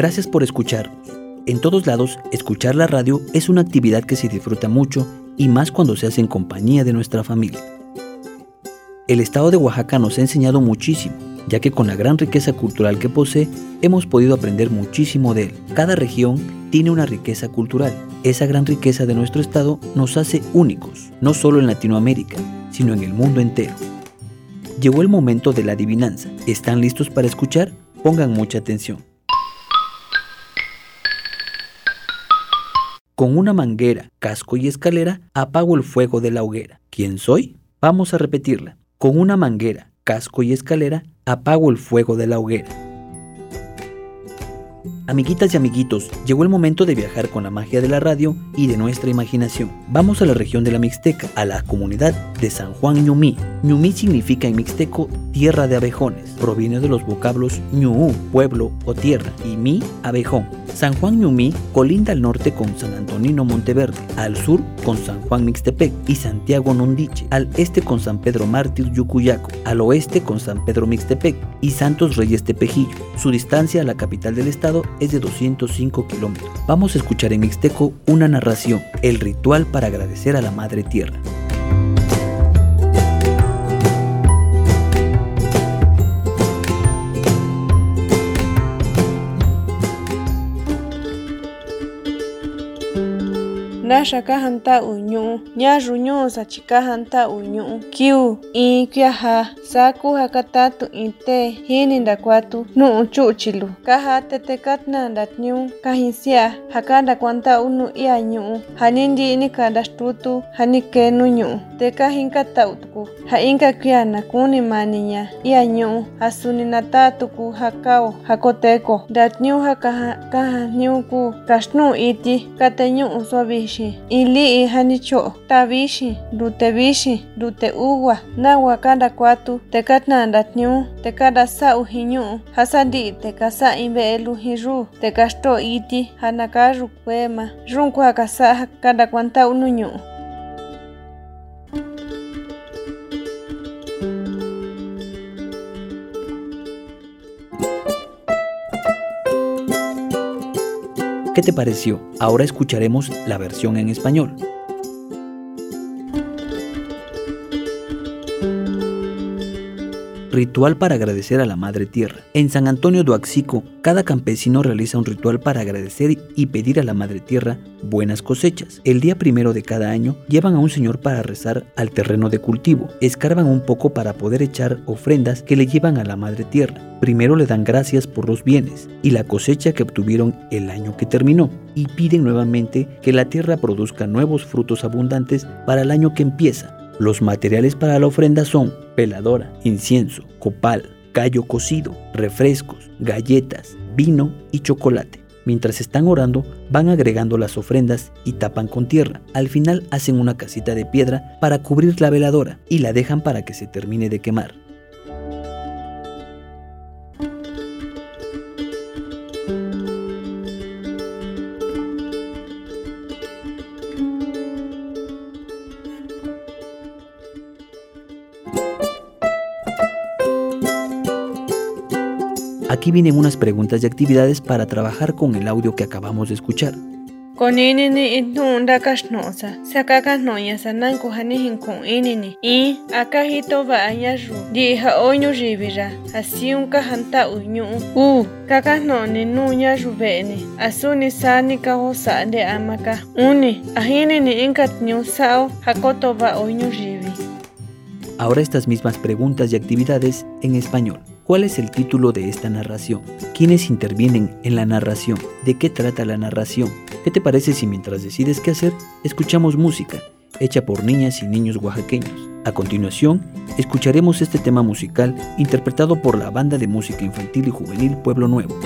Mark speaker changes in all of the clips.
Speaker 1: Gracias por escuchar. En todos lados, escuchar la radio es una actividad que se disfruta mucho y más cuando se hace en compañía de nuestra familia. El estado de Oaxaca nos ha enseñado muchísimo, ya que con la gran riqueza cultural que posee, hemos podido aprender muchísimo de él. Cada región tiene una riqueza cultural. Esa gran riqueza de nuestro estado nos hace únicos, no solo en Latinoamérica, sino en el mundo entero. Llegó el momento de la adivinanza. ¿Están listos para escuchar? Pongan mucha atención. Con una manguera, casco y escalera, apago el fuego de la hoguera. ¿Quién soy? Vamos a repetirla. Con una manguera, casco y escalera, apago el fuego de la hoguera. Amiguitas y amiguitos, llegó el momento de viajar con la magia de la radio y de nuestra imaginación. Vamos a la región de la Mixteca, a la comunidad de San Juan Ñumí. Ñumí significa en mixteco tierra de abejones. Proviene de los vocablos Ñuú, pueblo o tierra, y Mi, abejón. San Juan Ñumí colinda al norte con San Antonino Monteverde, al sur con San Juan Mixtepec y Santiago Nondiche, al este con San Pedro Mártir Yucuyaco, al oeste con San Pedro Mixtepec y Santos Reyes Tepejillo. Su distancia a la capital del estado es de 205 kilómetros. Vamos a escuchar en Mixteco una narración, el ritual para agradecer a la Madre Tierra.
Speaker 2: xakajan hanta uu ñu'u ñaxu ñu'u chika ta ñu'u kiu in kuiaja sa kuja katatu in te jini ndakuatu nu'u chu'chilu. Kaja tetekatna ndatniu kajinsia ja ka ndakuanta'u nu iya ñu'u. Ja ni nti'i ni kanta xitutu ja ni kee nu ñu'u. Te kajinkata'u tuku ja inka kuia naku ni maniña iya ñu'u. Ja suni nataa tuku ja kao ja koteko. Ku kaxtnuu iti kateñu'u sua ili ihanicho tavixi rutevixi ruteuwa nahua kanakuatu tekatnandatniú tekadasa'u jiñu'u jasanti'i tekasa'a in ve'e luji imbe elu iti ja naká iti ma kwema. Kasa'a ja kanda kwanta ununyu.
Speaker 1: ¿Qué te pareció? Ahora escucharemos la versión en español. Ritual para agradecer a la Madre Tierra. En San Antonio do Axico, cada campesino realiza un ritual para agradecer y pedir a la Madre Tierra buenas cosechas. El día primero de cada año llevan a un señor para rezar al terreno de cultivo. Escarban un poco para poder echar ofrendas que le llevan a la Madre Tierra. Primero le dan gracias por los bienes y la cosecha que obtuvieron el año que terminó y piden nuevamente que la tierra produzca nuevos frutos abundantes para el año que empieza. Los materiales para la ofrenda son peladora, incienso, copal, callo cocido, refrescos, galletas, vino y chocolate. Mientras están orando, van agregando las ofrendas y tapan con tierra. Al final hacen una casita de piedra para cubrir la veladora y la dejan para que se termine de quemar. Aquí vienen unas preguntas y actividades para trabajar con el audio que acabamos de escuchar.
Speaker 2: Sakaka i akahito ayaru, di ha oñu ribira, asiun uñu, u, rubene, asuni sani de amaka, hakoto oñu ribi.
Speaker 1: Ahora estas mismas preguntas y actividades en español. ¿Cuál es el título de esta narración? ¿Quiénes intervienen en la narración? ¿De qué trata la narración? ¿Qué te parece si mientras decides qué hacer, escuchamos música hecha por niñas y niños oaxaqueños? A continuación, escucharemos este tema musical interpretado por la banda de música infantil y juvenil Pueblo Nuevo.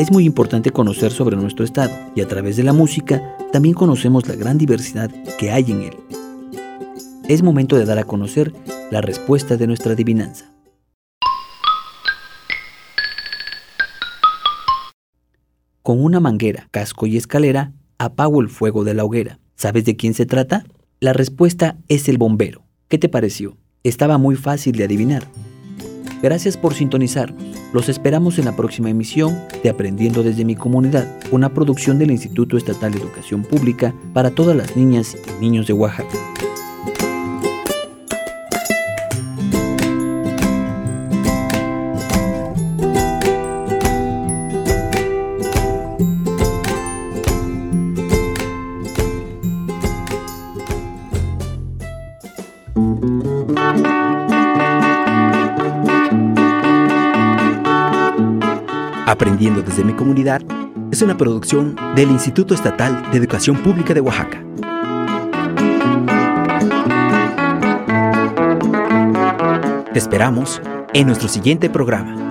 Speaker 1: Es muy importante conocer sobre nuestro estado y a través de la música también conocemos la gran diversidad que hay en él. Es momento de dar a conocer la respuesta de nuestra adivinanza. Con una manguera, casco y escalera, apago el fuego de la hoguera. ¿Sabes de quién se trata? La respuesta es el bombero. ¿Qué te pareció? Estaba muy fácil de adivinar. Gracias por sintonizarnos. Los esperamos en la próxima emisión de Aprendiendo desde mi comunidad, una producción del Instituto Estatal de Educación Pública para todas las niñas y niños de Oaxaca.
Speaker 3: Aprendiendo desde mi comunidad es una producción del Instituto Estatal de Educación Pública de Oaxaca. Te esperamos en nuestro siguiente programa.